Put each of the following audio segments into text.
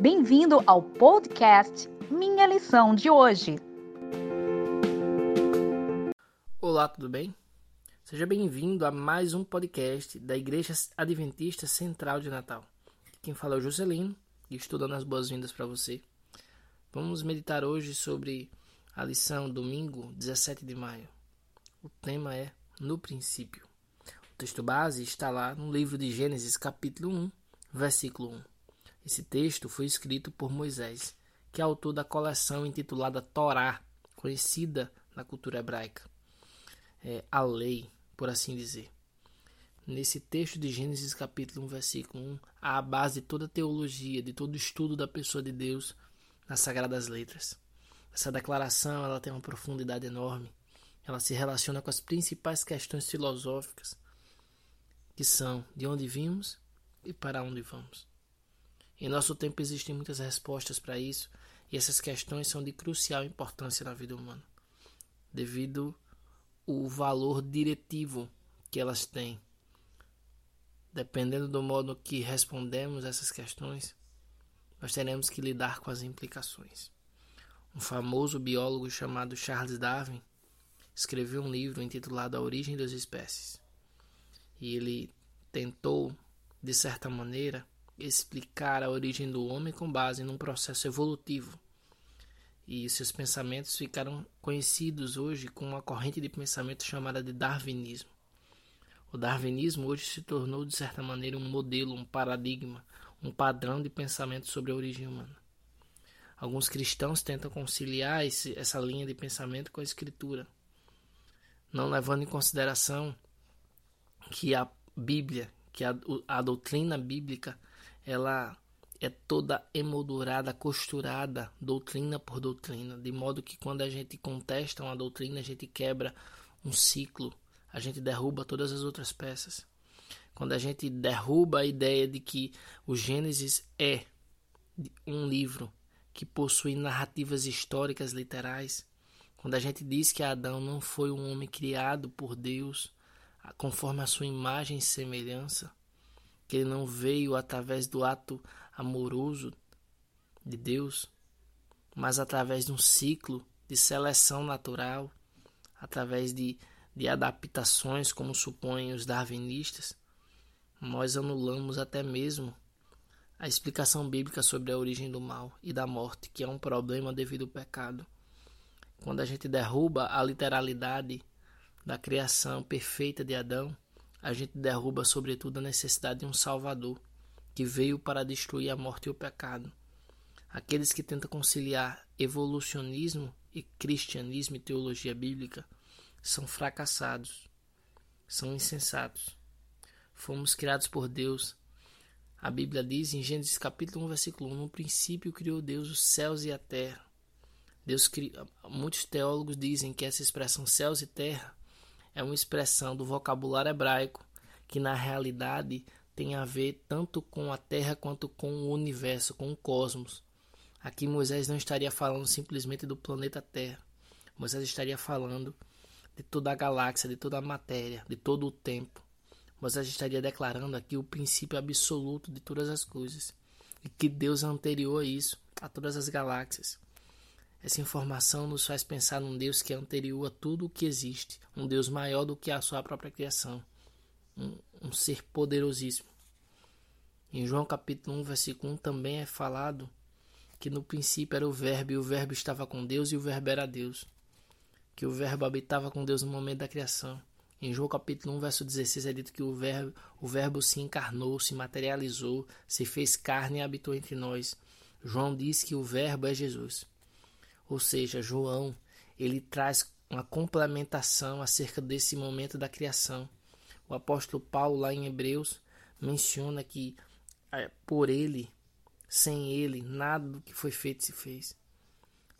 Bem-vindo ao podcast Minha Lição de hoje. Olá, tudo bem? Seja bem-vindo a mais um podcast da Igreja Adventista Central de Natal. Quem fala é o Juscelino e estou dando as boas-vindas para você. Vamos meditar hoje sobre a lição domingo 17 de maio. O tema é No princípio. O texto base está lá no livro de Gênesis, capítulo 1, versículo 1. Esse texto foi escrito por Moisés, que é autor da coleção intitulada Torá, conhecida na cultura hebraica. É a lei, por assim dizer. Nesse texto de Gênesis capítulo 1, versículo 1, há a base de toda a teologia, de todo o estudo da pessoa de Deus nas Sagradas Letras. Essa declaração ela tem uma profundidade enorme. Ela se relaciona com as principais questões filosóficas, que são de onde vimos e para onde vamos. Em nosso tempo existem muitas respostas para isso, e essas questões são de crucial importância na vida humana, devido o valor diretivo que elas têm. Dependendo do modo que respondemos essas questões, nós teremos que lidar com as implicações. Um famoso biólogo chamado Charles Darwin escreveu um livro intitulado A Origem das Espécies. E ele tentou, de certa maneira, explicar a origem do homem com base num processo evolutivo. E seus pensamentos ficaram conhecidos hoje com uma corrente de pensamento chamada de darwinismo. O darwinismo hoje se tornou, de certa maneira, um modelo, um paradigma, um padrão de pensamento sobre a origem humana. Alguns cristãos tentam conciliar esse, essa linha de pensamento com a Escritura, não levando em consideração que a Bíblia, que a, a doutrina bíblica, ela é toda emoldurada, costurada, doutrina por doutrina, de modo que quando a gente contesta uma doutrina, a gente quebra um ciclo, a gente derruba todas as outras peças. Quando a gente derruba a ideia de que o Gênesis é um livro que possui narrativas históricas literais, quando a gente diz que Adão não foi um homem criado por Deus conforme a sua imagem e semelhança, que ele não veio através do ato amoroso de Deus, mas através de um ciclo de seleção natural, através de, de adaptações, como supõem os darwinistas, nós anulamos até mesmo a explicação bíblica sobre a origem do mal e da morte, que é um problema devido ao pecado. Quando a gente derruba a literalidade da criação perfeita de Adão, a gente derruba sobretudo a necessidade de um Salvador, que veio para destruir a morte e o pecado. Aqueles que tentam conciliar evolucionismo e cristianismo e teologia bíblica são fracassados, são insensatos fomos criados por Deus. A Bíblia diz em Gênesis capítulo 1, versículo 1, no princípio criou Deus os céus e a terra. Deus criou, muitos teólogos dizem que essa expressão céus e terra é uma expressão do vocabulário hebraico que na realidade tem a ver tanto com a terra quanto com o universo, com o cosmos. Aqui Moisés não estaria falando simplesmente do planeta Terra. Moisés estaria falando de toda a galáxia, de toda a matéria, de todo o tempo. Moisés estaria declarando aqui o princípio absoluto de todas as coisas e que Deus é anterior a isso, a todas as galáxias. Essa informação nos faz pensar num Deus que é anterior a tudo o que existe, um Deus maior do que a sua própria criação, um, um ser poderosíssimo. Em João capítulo 1, versículo 1 também é falado que no princípio era o Verbo e o Verbo estava com Deus e o Verbo era Deus, que o Verbo habitava com Deus no momento da criação em João capítulo 1, verso 16 é dito que o verbo, o verbo se encarnou, se materializou, se fez carne e habitou entre nós. João diz que o verbo é Jesus. Ou seja, João, ele traz uma complementação acerca desse momento da criação. O apóstolo Paulo lá em Hebreus menciona que é, por ele, sem ele, nada do que foi feito se fez.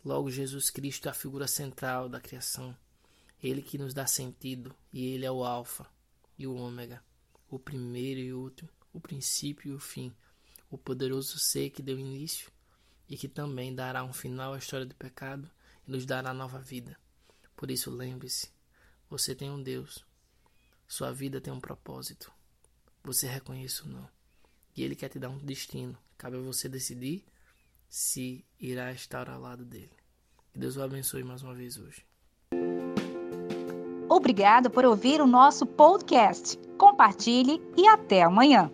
Logo, Jesus Cristo é a figura central da criação. Ele que nos dá sentido, e Ele é o Alfa e o Ômega, o primeiro e o último, o princípio e o fim, o poderoso ser que deu início e que também dará um final à história do pecado e nos dará nova vida. Por isso, lembre-se: você tem um Deus, sua vida tem um propósito. Você reconhece ou não, e Ele quer te dar um destino. Cabe a você decidir se irá estar ao lado dele. Que Deus o abençoe mais uma vez hoje. Obrigado por ouvir o nosso podcast. Compartilhe e até amanhã.